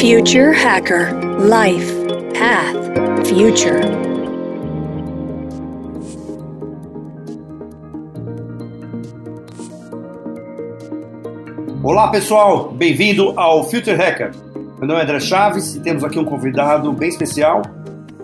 Future Hacker Life Path Future. Olá pessoal, bem-vindo ao Future Hacker. Meu nome é André Chaves e temos aqui um convidado bem especial,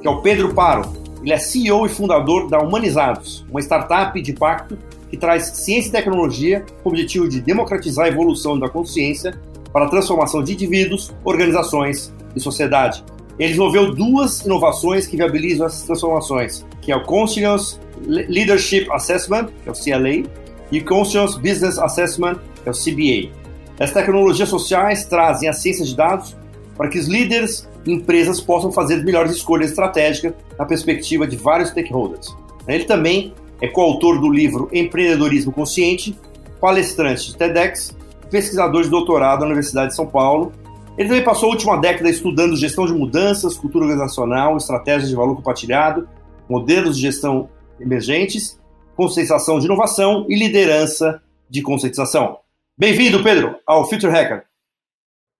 que é o Pedro Paro. Ele é CEO e fundador da Humanizados, uma startup de impacto que traz ciência e tecnologia com o objetivo de democratizar a evolução da consciência para a transformação de indivíduos, organizações e sociedade. Ele desenvolveu duas inovações que viabilizam essas transformações, que é o Conscious Leadership Assessment, que é o CLA, e Conscious Business Assessment, que é o CBA. Essas tecnologias sociais trazem a ciência de dados para que os líderes e empresas possam fazer melhores escolhas estratégicas na perspectiva de vários stakeholders. Ele também é coautor do livro Empreendedorismo Consciente, palestrante de TEDx pesquisador de doutorado na Universidade de São Paulo. Ele também passou a última década estudando gestão de mudanças, cultura organizacional, estratégias de valor compartilhado, modelos de gestão emergentes, conscientização de inovação e liderança de conscientização. Bem-vindo, Pedro, ao Future Hacker.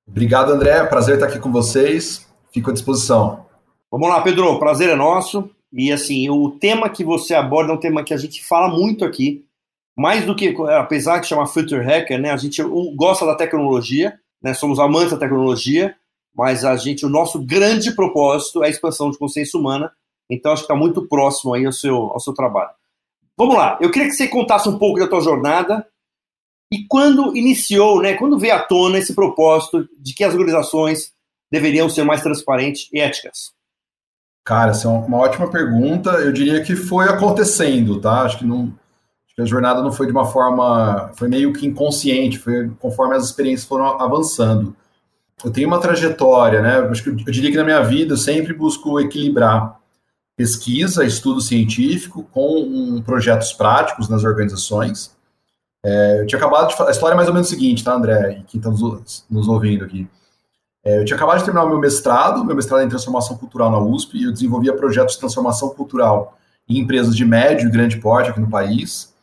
Obrigado, André. Prazer estar aqui com vocês. Fico à disposição. Vamos lá, Pedro. Prazer é nosso. E assim, o tema que você aborda é um tema que a gente fala muito aqui, mais do que, apesar de chamar Future Hacker, né, a gente gosta da tecnologia, né, somos amantes da tecnologia, mas a gente, o nosso grande propósito é a expansão de consciência humana, então acho que está muito próximo aí ao seu, ao seu trabalho. Vamos lá, eu queria que você contasse um pouco da tua jornada e quando iniciou, né, quando veio à tona esse propósito de que as organizações deveriam ser mais transparentes e éticas? Cara, essa é uma ótima pergunta. Eu diria que foi acontecendo, tá? Acho que não, a jornada não foi de uma forma, foi meio que inconsciente, foi conforme as experiências foram avançando. Eu tenho uma trajetória, né? Acho que eu, diria que na minha vida eu sempre busco equilibrar pesquisa, estudo científico com um, projetos práticos nas organizações. É, eu tinha acabado de a história é mais ou menos o seguinte, tá, André, e quem está nos, nos, ouvindo aqui. É, eu tinha acabado de terminar o meu mestrado, meu mestrado é em transformação cultural na USP, e eu desenvolvia projetos de transformação cultural em empresas de médio e grande porte aqui no país.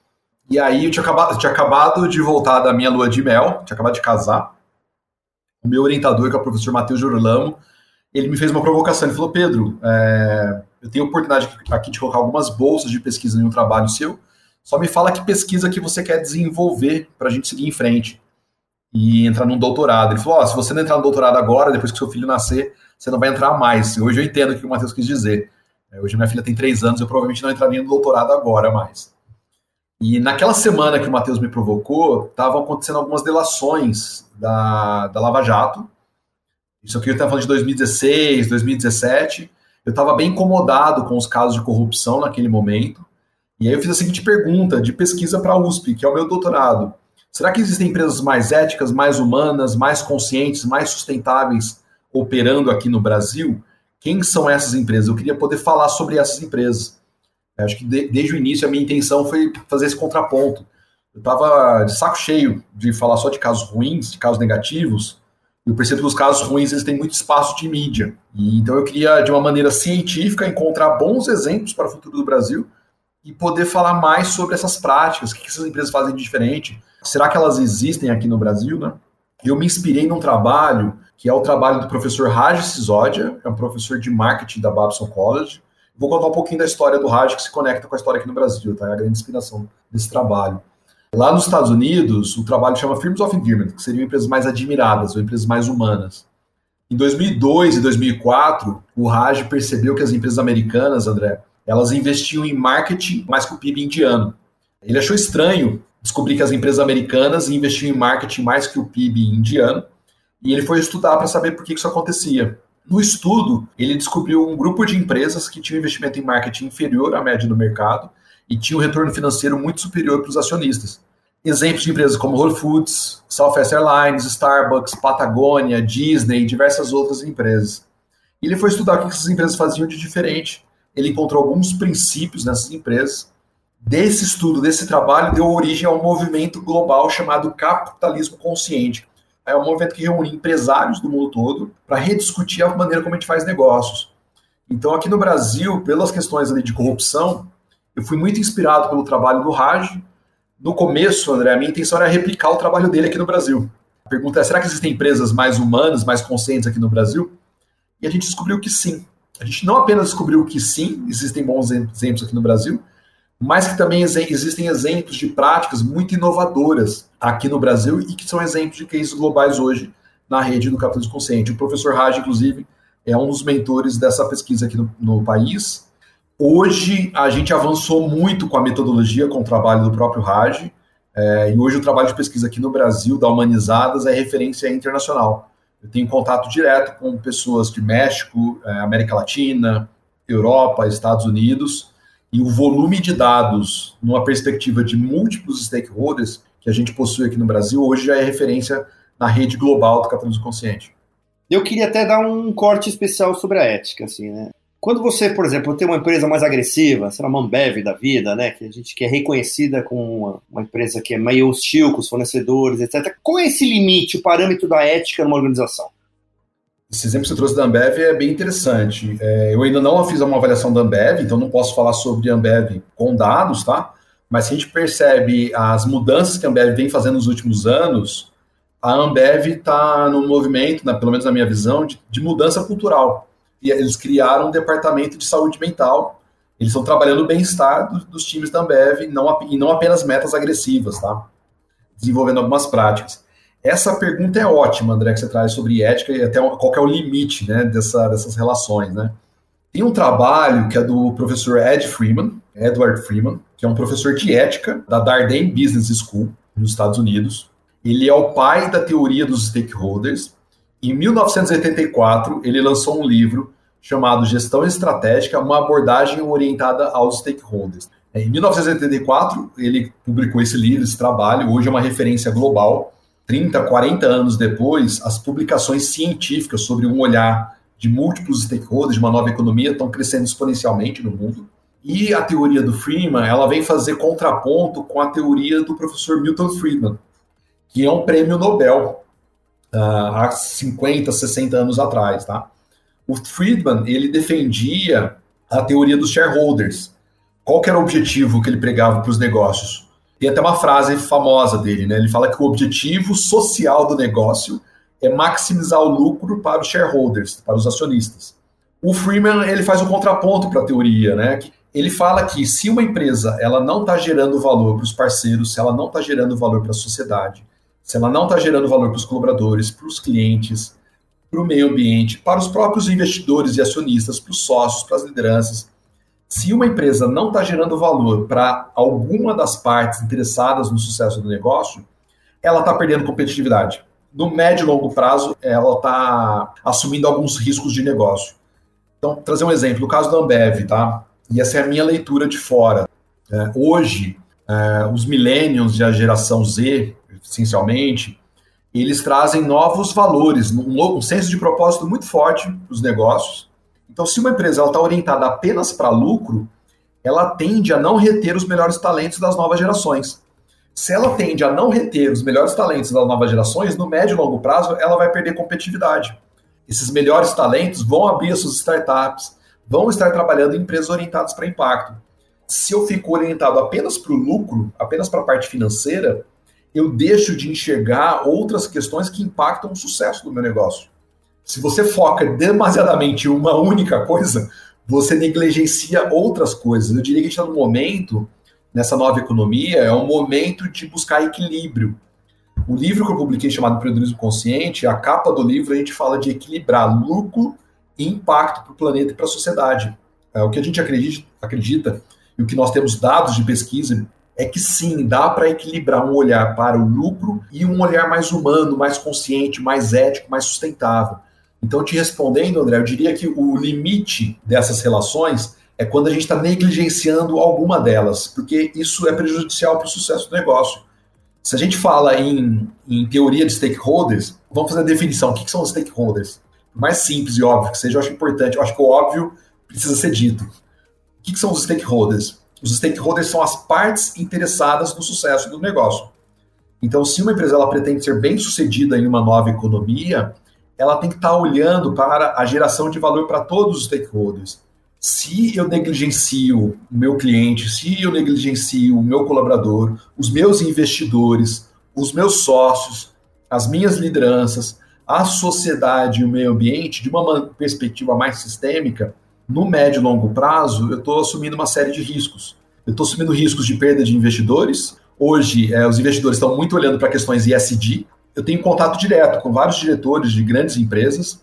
E aí eu tinha acabado, tinha acabado de voltar da minha lua de mel, tinha acabado de casar. O meu orientador, que é o professor Matheus Jorlamo, ele me fez uma provocação. Ele falou: Pedro, é, eu tenho a oportunidade aqui de colocar algumas bolsas de pesquisa em um trabalho seu. Só me fala que pesquisa que você quer desenvolver para a gente seguir em frente e entrar num doutorado. Ele falou: oh, se você não entrar no doutorado agora, depois que seu filho nascer, você não vai entrar mais. Hoje eu entendo o que o Matheus quis dizer. É, hoje minha filha tem três anos, eu provavelmente não entraria no doutorado agora mais. E naquela semana que o Matheus me provocou, estavam acontecendo algumas delações da, da Lava Jato. Isso aqui eu estava falando de 2016, 2017. Eu estava bem incomodado com os casos de corrupção naquele momento. E aí eu fiz a seguinte pergunta de pesquisa para a USP, que é o meu doutorado. Será que existem empresas mais éticas, mais humanas, mais conscientes, mais sustentáveis operando aqui no Brasil? Quem são essas empresas? Eu queria poder falar sobre essas empresas. Acho que de, desde o início a minha intenção foi fazer esse contraponto. Eu estava de saco cheio de falar só de casos ruins, de casos negativos, e eu percebo que os casos ruins eles têm muito espaço de mídia. E, então eu queria, de uma maneira científica, encontrar bons exemplos para o futuro do Brasil e poder falar mais sobre essas práticas, o que essas empresas fazem de diferente, será que elas existem aqui no Brasil, né? Eu me inspirei num trabalho que é o trabalho do professor Raj Sisodia, é um professor de marketing da Babson College, Vou contar um pouquinho da história do rádio que se conecta com a história aqui no Brasil, tá? É a grande inspiração desse trabalho. Lá nos Estados Unidos, o trabalho chama Firms of Endearment, que seriam empresas mais admiradas, ou empresas mais humanas. Em 2002 e 2004, o Raj percebeu que as empresas americanas, André, elas investiam em marketing mais que o PIB indiano. Ele achou estranho descobrir que as empresas americanas investiam em marketing mais que o PIB indiano, e ele foi estudar para saber por que isso acontecia. No estudo, ele descobriu um grupo de empresas que tinham investimento em marketing inferior à média do mercado e tinha um retorno financeiro muito superior para os acionistas. Exemplos de empresas como Whole Foods, Southwest Airlines, Starbucks, Patagônia, Disney e diversas outras empresas. Ele foi estudar o que essas empresas faziam de diferente. Ele encontrou alguns princípios nessas empresas. Desse estudo, desse trabalho, deu origem a um movimento global chamado capitalismo consciente, é um movimento que reúne empresários do mundo todo para rediscutir a maneira como a gente faz negócios. Então, aqui no Brasil, pelas questões ali de corrupção, eu fui muito inspirado pelo trabalho do Raj. No começo, André, a minha intenção era replicar o trabalho dele aqui no Brasil. pergunta é: será que existem empresas mais humanas, mais conscientes aqui no Brasil? E a gente descobriu que sim. A gente não apenas descobriu que sim, existem bons exemplos aqui no Brasil, mas que também existem exemplos de práticas muito inovadoras aqui no Brasil e que são exemplos de cases globais hoje na rede do capitalismo consciente. O professor Raj, inclusive, é um dos mentores dessa pesquisa aqui no, no país. Hoje, a gente avançou muito com a metodologia, com o trabalho do próprio Raj, é, e hoje o trabalho de pesquisa aqui no Brasil, da Humanizadas, é referência internacional. Eu tenho contato direto com pessoas de México, é, América Latina, Europa, Estados Unidos, e o volume de dados, numa perspectiva de múltiplos stakeholders que a gente possui aqui no Brasil, hoje já é referência na rede global do capitalismo consciente. Eu queria até dar um corte especial sobre a ética, assim, né? Quando você, por exemplo, tem uma empresa mais agressiva, sei lá, uma Ambev da vida, né, que a gente que é reconhecida como uma, uma, empresa que é meio hostil com os fornecedores, etc. Qual é esse limite, o parâmetro da ética numa organização? Esse exemplo que você trouxe da Ambev é bem interessante. É, eu ainda não fiz uma avaliação da Ambev, então não posso falar sobre a Ambev com dados, tá? Mas se a gente percebe as mudanças que a Ambev vem fazendo nos últimos anos, a Ambev está no movimento, né, pelo menos na minha visão, de, de mudança cultural e eles criaram um departamento de saúde mental. Eles estão trabalhando o bem-estar dos, dos, times da Ambev não, e não apenas metas agressivas, tá? Desenvolvendo algumas práticas. Essa pergunta é ótima, André, que você traz sobre ética e até qual é o limite né, dessa, dessas relações, né? Tem um trabalho que é do professor Ed Freeman, Edward Freeman, que é um professor de ética da Darden Business School, nos Estados Unidos. Ele é o pai da teoria dos stakeholders em 1984, ele lançou um livro chamado Gestão Estratégica, uma abordagem orientada aos stakeholders. Em 1984, ele publicou esse livro, esse trabalho, hoje é uma referência global. 30, 40 anos depois, as publicações científicas sobre um olhar de múltiplos stakeholders de uma nova economia estão crescendo exponencialmente no mundo. E a teoria do Friedman, ela vem fazer contraponto com a teoria do professor Milton Friedman, que é um prêmio Nobel uh, há 50, 60 anos atrás, tá? O Friedman, ele defendia a teoria dos shareholders. Qual era o objetivo que ele pregava para os negócios? Tem até uma frase famosa dele, né? Ele fala que o objetivo social do negócio é maximizar o lucro para os shareholders, para os acionistas. O Freeman ele faz um contraponto para a teoria, né? Ele fala que se uma empresa ela não está gerando valor para os parceiros, se ela não está gerando valor para a sociedade, se ela não está gerando valor para os colaboradores, para os clientes, para o meio ambiente, para os próprios investidores e acionistas, para os sócios, para as lideranças, se uma empresa não está gerando valor para alguma das partes interessadas no sucesso do negócio, ela está perdendo competitividade. No médio e longo prazo, ela está assumindo alguns riscos de negócio. Então, trazer um exemplo, o caso da Ambev, tá? E essa é a minha leitura de fora. É, hoje, é, os millennials e a geração Z, essencialmente, eles trazem novos valores, um, um senso de propósito muito forte para os negócios. Então, se uma empresa está orientada apenas para lucro, ela tende a não reter os melhores talentos das novas gerações. Se ela tende a não reter os melhores talentos das novas gerações, no médio e longo prazo, ela vai perder competitividade. Esses melhores talentos vão abrir as suas startups, vão estar trabalhando em empresas orientadas para impacto. Se eu fico orientado apenas para o lucro, apenas para a parte financeira, eu deixo de enxergar outras questões que impactam o sucesso do meu negócio. Se você foca demasiadamente em uma única coisa, você negligencia outras coisas. Eu diria que a gente está no momento, nessa nova economia, é um momento de buscar equilíbrio. O livro que eu publiquei chamado Empreendedorismo Consciente, a capa do livro a gente fala de equilibrar lucro e impacto para o planeta e para a sociedade. É, o que a gente acredita, acredita e o que nós temos dados de pesquisa é que sim, dá para equilibrar um olhar para o lucro e um olhar mais humano, mais consciente, mais ético, mais sustentável. Então, te respondendo, André, eu diria que o limite dessas relações é quando a gente está negligenciando alguma delas, porque isso é prejudicial para o sucesso do negócio. Se a gente fala em, em teoria de stakeholders, vamos fazer a definição. O que, que são os stakeholders? mais simples e óbvio que seja, eu acho importante. Eu acho que o óbvio precisa ser dito. O que, que são os stakeholders? Os stakeholders são as partes interessadas no sucesso do negócio. Então, se uma empresa ela pretende ser bem sucedida em uma nova economia, ela tem que estar olhando para a geração de valor para todos os stakeholders. Se eu negligencio o meu cliente, se eu negligencio o meu colaborador, os meus investidores, os meus sócios, as minhas lideranças, a sociedade e o meio ambiente de uma perspectiva mais sistêmica, no médio e longo prazo, eu estou assumindo uma série de riscos. Eu estou assumindo riscos de perda de investidores. Hoje, é, os investidores estão muito olhando para questões ISD. Eu tenho contato direto com vários diretores de grandes empresas.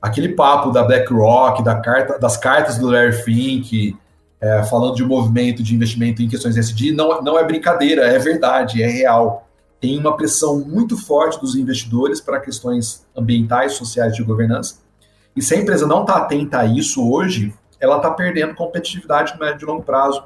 Aquele papo da BlackRock, da carta, das cartas do Larry Fink, é, falando de movimento de investimento em questões ISD, não, não é brincadeira, é verdade, é real tem uma pressão muito forte dos investidores para questões ambientais, sociais de governança. E se a empresa não está atenta a isso hoje, ela está perdendo competitividade no médio e longo prazo.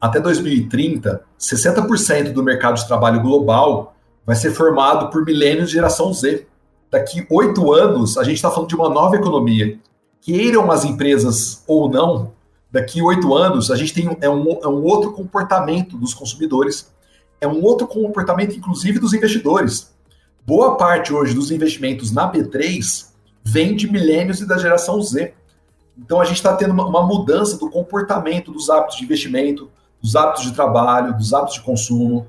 Até 2030, 60% do mercado de trabalho global vai ser formado por milênios de geração Z. Daqui oito anos, a gente está falando de uma nova economia. Queiram as empresas ou não, daqui oito anos, a gente tem é um, é um outro comportamento dos consumidores é um outro comportamento, inclusive, dos investidores. Boa parte hoje dos investimentos na B3 vem de milênios e da geração Z. Então a gente está tendo uma, uma, mudança do comportamento dos hábitos de investimento, dos hábitos de trabalho, dos hábitos de consumo.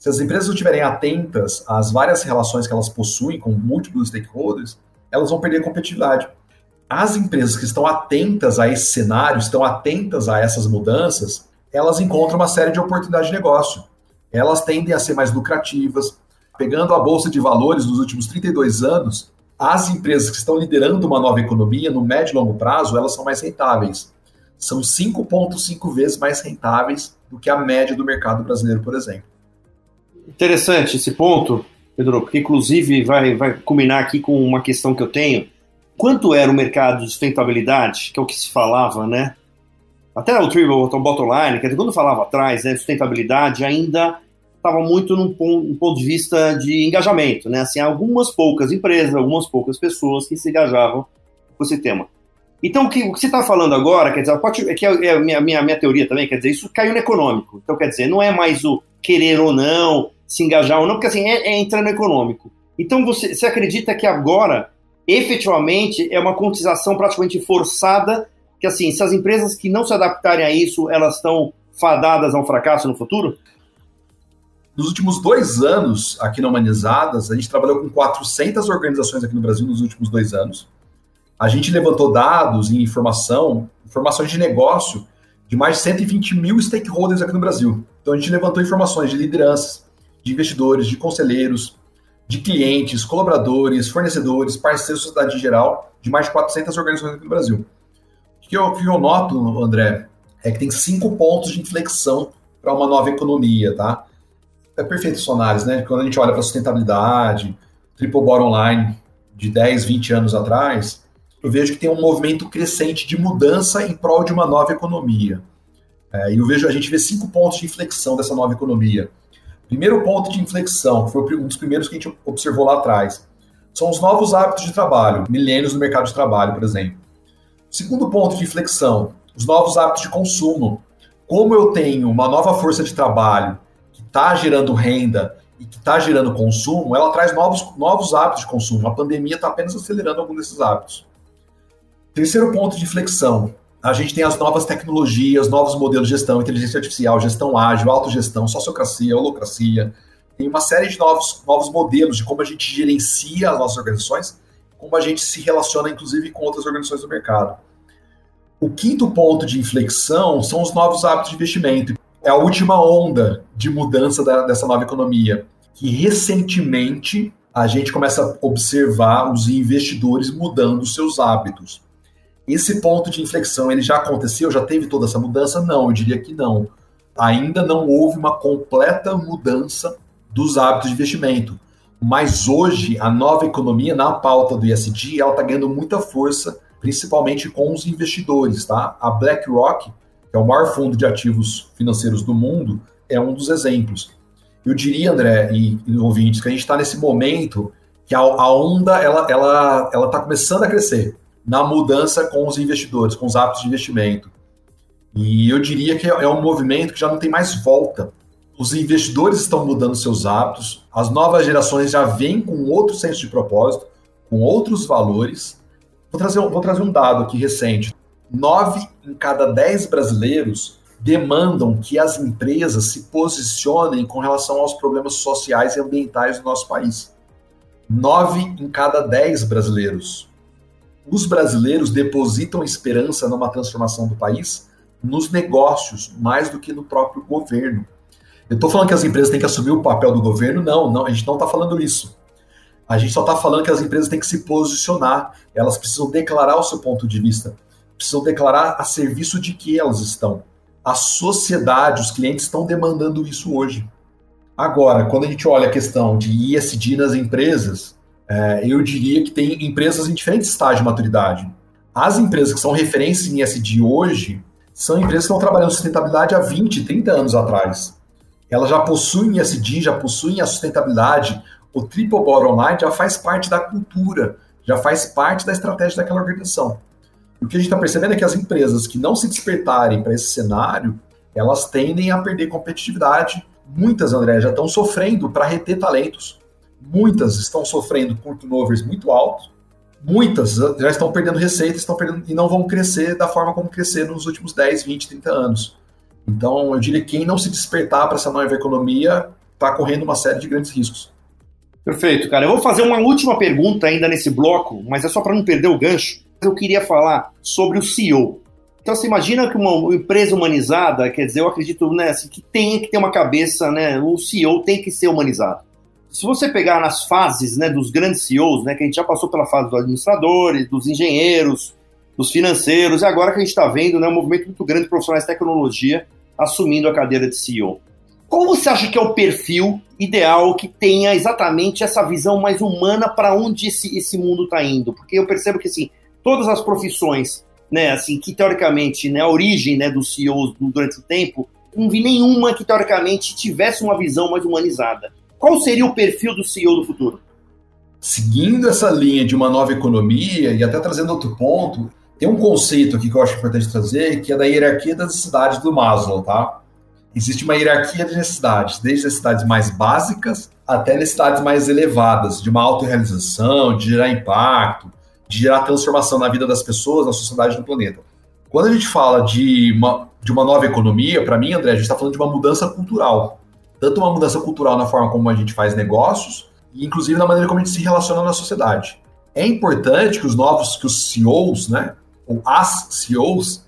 Se as empresas não estiverem atentas às várias relações que elas possuem com múltiplos stakeholders, elas vão perder competitividade. As empresas que estão atentas a esse cenário, estão atentas a essas mudanças, elas encontram uma série de oportunidades de negócio elas tendem a ser mais lucrativas. Pegando a bolsa de valores nos últimos 32 anos, as empresas que estão liderando uma nova economia no médio e longo prazo, elas são mais rentáveis. São 5,5 vezes mais rentáveis do que a média do mercado brasileiro, por exemplo. Interessante esse ponto, Pedro, porque inclusive vai, vai culminar aqui com uma questão que eu tenho. Quanto era o mercado de sustentabilidade, que é o que se falava, né? até o triple bottom line, dizer, quando falava atrás, né, sustentabilidade ainda estava muito num ponto, num ponto, de vista de engajamento, né? Assim, algumas poucas empresas, algumas poucas pessoas que se engajavam com esse tema. Então, o que, o que você está falando agora, quer dizer, pode, é que é, é a minha, minha, minha teoria também, quer dizer, isso caiu no econômico. Então, quer dizer, não é mais o querer ou não, se engajar ou não, porque assim, é, é entrar no econômico. Então, você, você acredita que agora, efetivamente, é uma quantização praticamente forçada que assim, se as empresas que não se adaptarem a isso, elas estão fadadas ao fracasso no futuro? Nos últimos dois anos, aqui na Humanizadas, a gente trabalhou com 400 organizações aqui no Brasil nos últimos dois anos. A gente levantou dados e informação, informações de negócio de mais de 120 mil stakeholders aqui no Brasil. Então a gente levantou informações de lideranças, de investidores, de conselheiros, de clientes, colaboradores, fornecedores, parceiros da sociedade em geral, de mais de 400 organizações aqui no Brasil que eu, que eu noto, André, é que tem cinco pontos de inflexão para uma nova economia, tá? É perfeito, Sonares, né? Quando a gente olha para sustentabilidade, triple bottom line de 10, 20 anos atrás, eu vejo que tem um movimento crescente de mudança em prol de uma nova economia. É, e eu vejo, a gente vê cinco pontos de inflexão dessa nova economia. Primeiro ponto de inflexão, que foi um dos primeiros que a gente observou lá atrás, são os novos hábitos de trabalho, milênios no mercado de trabalho, por exemplo. Segundo ponto de inflexão, os novos hábitos de consumo. Como eu tenho uma nova força de trabalho que está gerando renda e que está gerando consumo, ela traz novos, novos hábitos de consumo. A pandemia está apenas acelerando algum desses hábitos. Terceiro ponto de inflexão. A gente tem as novas tecnologias, novos modelos de gestão, inteligência artificial, gestão ágil, autogestão, sociocracia, holocracia. Tem uma série de novos, novos modelos de como a gente gerencia as nossas organizações como a gente se relaciona, inclusive, com outras organizações do mercado. O quinto ponto de inflexão são os novos hábitos de investimento. É a última onda de mudança da, dessa nova economia, que recentemente a gente começa a observar os investidores mudando seus hábitos. Esse ponto de inflexão, ele já aconteceu? Já teve toda essa mudança? Não, eu diria que não. Ainda não houve uma completa mudança dos hábitos de investimento. Mas hoje, a nova economia, na pauta do ISD, ela está ganhando muita força, principalmente com os investidores. Tá? A BlackRock, que é o maior fundo de ativos financeiros do mundo, é um dos exemplos. Eu diria, André e, ouvintes, que a gente está nesse momento que a, a onda ela está ela, ela tá começando a crescer na mudança com os investidores, com os hábitos de investimento. E eu diria que é um movimento que já não tem mais volta os investidores estão mudando seus hábitos, as novas gerações já vêm com outro senso de propósito, com outros valores. Vou trazer, vou trazer um dado aqui recente: nove em cada dez brasileiros demandam que as empresas se posicionem com relação aos problemas sociais e ambientais do nosso país. nove em cada dez brasileiros. Os brasileiros depositam esperança numa transformação do país nos negócios, mais do que no próprio governo. Eu estou falando que as empresas têm que assumir o papel do governo? Não, não a gente não está falando isso. A gente só está falando que as empresas têm que se posicionar, elas precisam declarar o seu ponto de vista, precisam declarar a serviço de que elas estão. A sociedade, os clientes estão demandando isso hoje. Agora, quando a gente olha a questão de ISD nas empresas, é, eu diria que tem empresas em diferentes estágios de maturidade. As empresas que são referências em ISD hoje são empresas que estão trabalhando sustentabilidade há 20, 30 anos atrás. Elas já possuem ISD, já possuem a sustentabilidade, o triple bottom line já faz parte da cultura, já faz parte da estratégia daquela organização. O que a gente está percebendo é que as empresas que não se despertarem para esse cenário, elas tendem a perder competitividade. Muitas, André, já estão sofrendo para reter talentos. Muitas estão sofrendo com turnovers muito altos. Muitas já estão perdendo receita estão perdendo, e não vão crescer da forma como cresceram nos últimos 10, 20, 30 anos. Então, eu diria que quem não se despertar para essa nova economia está correndo uma série de grandes riscos. Perfeito, cara. Eu vou fazer uma última pergunta ainda nesse bloco, mas é só para não perder o gancho. Eu queria falar sobre o CEO. Então você imagina que uma empresa humanizada, quer dizer, eu acredito né, assim, que tem que ter uma cabeça, né? O CEO tem que ser humanizado. Se você pegar nas fases né, dos grandes CEOs, né, que a gente já passou pela fase dos administradores, dos engenheiros, dos financeiros, e agora que a gente está vendo né, um movimento muito grande de profissionais de tecnologia assumindo a cadeira de CEO. Como você acha que é o perfil ideal que tenha exatamente essa visão mais humana para onde esse, esse mundo está indo? Porque eu percebo que assim, todas as profissões, né, assim, que teoricamente, né, a origem, né, dos CEOs durante o tempo, não vi nenhuma que teoricamente tivesse uma visão mais humanizada. Qual seria o perfil do CEO do futuro? Seguindo essa linha de uma nova economia e até trazendo outro ponto, tem um conceito aqui que eu acho importante trazer, que é da hierarquia das necessidades do Maslow, tá? existe uma hierarquia de necessidades, desde necessidades mais básicas até necessidades mais elevadas, de uma autorrealização, de gerar impacto, de gerar transformação na vida das pessoas, na sociedade do planeta. Quando a gente fala de uma, de uma nova economia, para mim, André, a gente está falando de uma mudança cultural. Tanto uma mudança cultural na forma como a gente faz negócios, e inclusive na maneira como a gente se relaciona na sociedade. É importante que os novos, que os CEOs, né, ou as CEOs,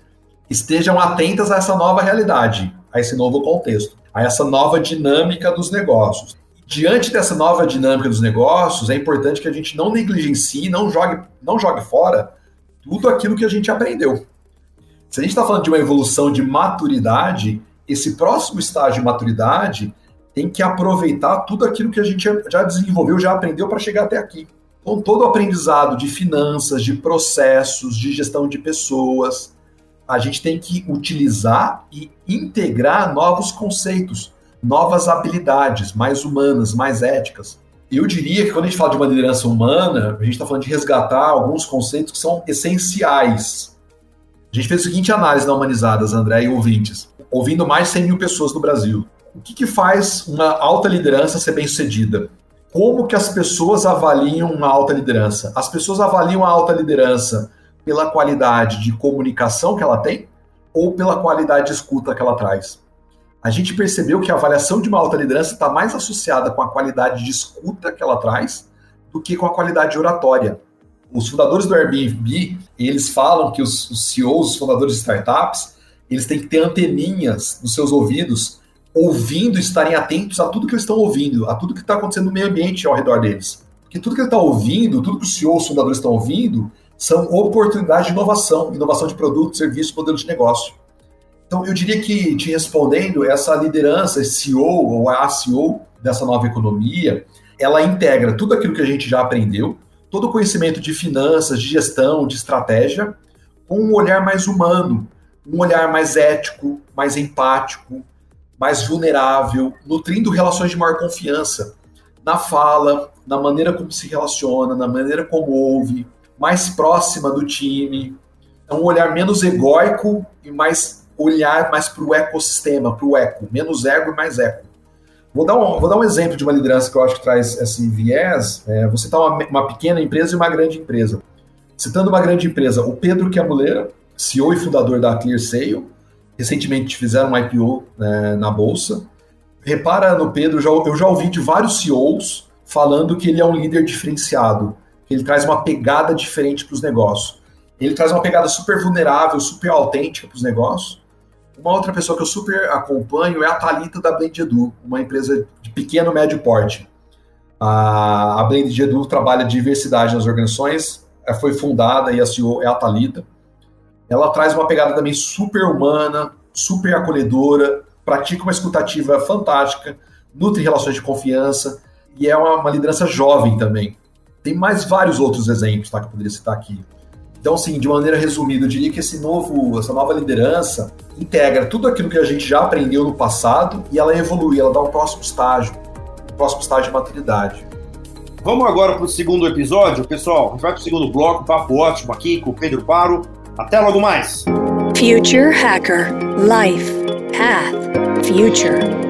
estejam atentas a essa nova realidade a esse novo contexto, a essa nova dinâmica dos negócios. Diante dessa nova dinâmica dos negócios, é importante que a gente não negligencie, não jogue, não jogue fora tudo aquilo que a gente aprendeu. Se a gente está falando de uma evolução de maturidade, esse próximo estágio de maturidade tem que aproveitar tudo aquilo que a gente já desenvolveu, já aprendeu para chegar até aqui. Então, todo o aprendizado de finanças, de processos, de gestão de pessoas, a gente tem que utilizar e integrar novos conceitos, novas habilidades mais humanas, mais éticas. Eu diria que quando a gente fala de uma liderança humana, a gente está falando de resgatar alguns conceitos que são essenciais. A gente fez a seguinte análise na Humanizadas, André e ouvintes, ouvindo mais de 100 mil pessoas no Brasil. O que, que faz uma alta liderança ser bem sucedida? Como que as pessoas avaliam uma alta liderança? As pessoas avaliam a alta liderança pela qualidade de comunicação que ela tem ou pela qualidade de escuta que ela traz. A gente percebeu que a avaliação de uma alta liderança está mais associada com a qualidade de escuta que ela traz do que com a qualidade de oratória. Os fundadores do Airbnb, eles falam que os, os CEOs, os fundadores de startups, eles têm que ter anteninhas nos seus ouvidos, ouvindo, estarem atentos a tudo que eles estão ouvindo, a tudo que está acontecendo no meio ambiente ao redor deles. Porque tudo que ele está ouvindo, tudo que os CEOs, os fundadores estão ouvindo, são oportunidades de inovação, inovação de produto, serviço, modelo de negócio. Então, eu diria que, te respondendo, essa liderança, esse CEO ou a CEO dessa nova economia, ela integra tudo aquilo que a gente já aprendeu, todo o conhecimento de finanças, de gestão, de estratégia, com um olhar mais humano, um olhar mais ético, mais empático, mais vulnerável, nutrindo relações de maior confiança na fala, na maneira como se relaciona, na maneira como ouve, mais próxima do time, é um olhar menos egóico e mais olhar mais para o ecossistema, para o eco, menos ego e mais eco. Vou dar, um, vou dar um exemplo de uma liderança que eu acho que traz esse viés. É, você está uma, uma pequena empresa e uma grande empresa. Citando uma grande empresa, o Pedro Quiamuleira, CEO e fundador da ClearSale, recentemente fizeram um IPO é, na bolsa. Repara no Pedro, já, eu já ouvi de vários CEOs falando que ele é um líder diferenciado, que ele traz uma pegada diferente para os negócios. Ele traz uma pegada super vulnerável, super autêntica para os negócios. Uma outra pessoa que eu super acompanho é a Talita da Blend Edu, uma empresa de pequeno médio porte. A, a Blend Edu trabalha diversidade nas organizações, é, foi fundada e a CEO é a Talita. Ela traz uma pegada também super humana, super acolhedora, pratica uma escutativa fantástica, nutre relações de confiança e é uma, uma liderança jovem também. Tem mais vários outros exemplos tá, que eu poderia citar aqui. Então, assim, de maneira resumida, eu diria que esse novo, essa nova liderança integra tudo aquilo que a gente já aprendeu no passado e ela evolui, ela dá um próximo estágio, um próximo estágio de maturidade. Vamos agora para o segundo episódio, pessoal. A gente vai para o segundo bloco, papo ótimo aqui com o Pedro Paro. Até logo mais! Future Hacker. Life. Path. Future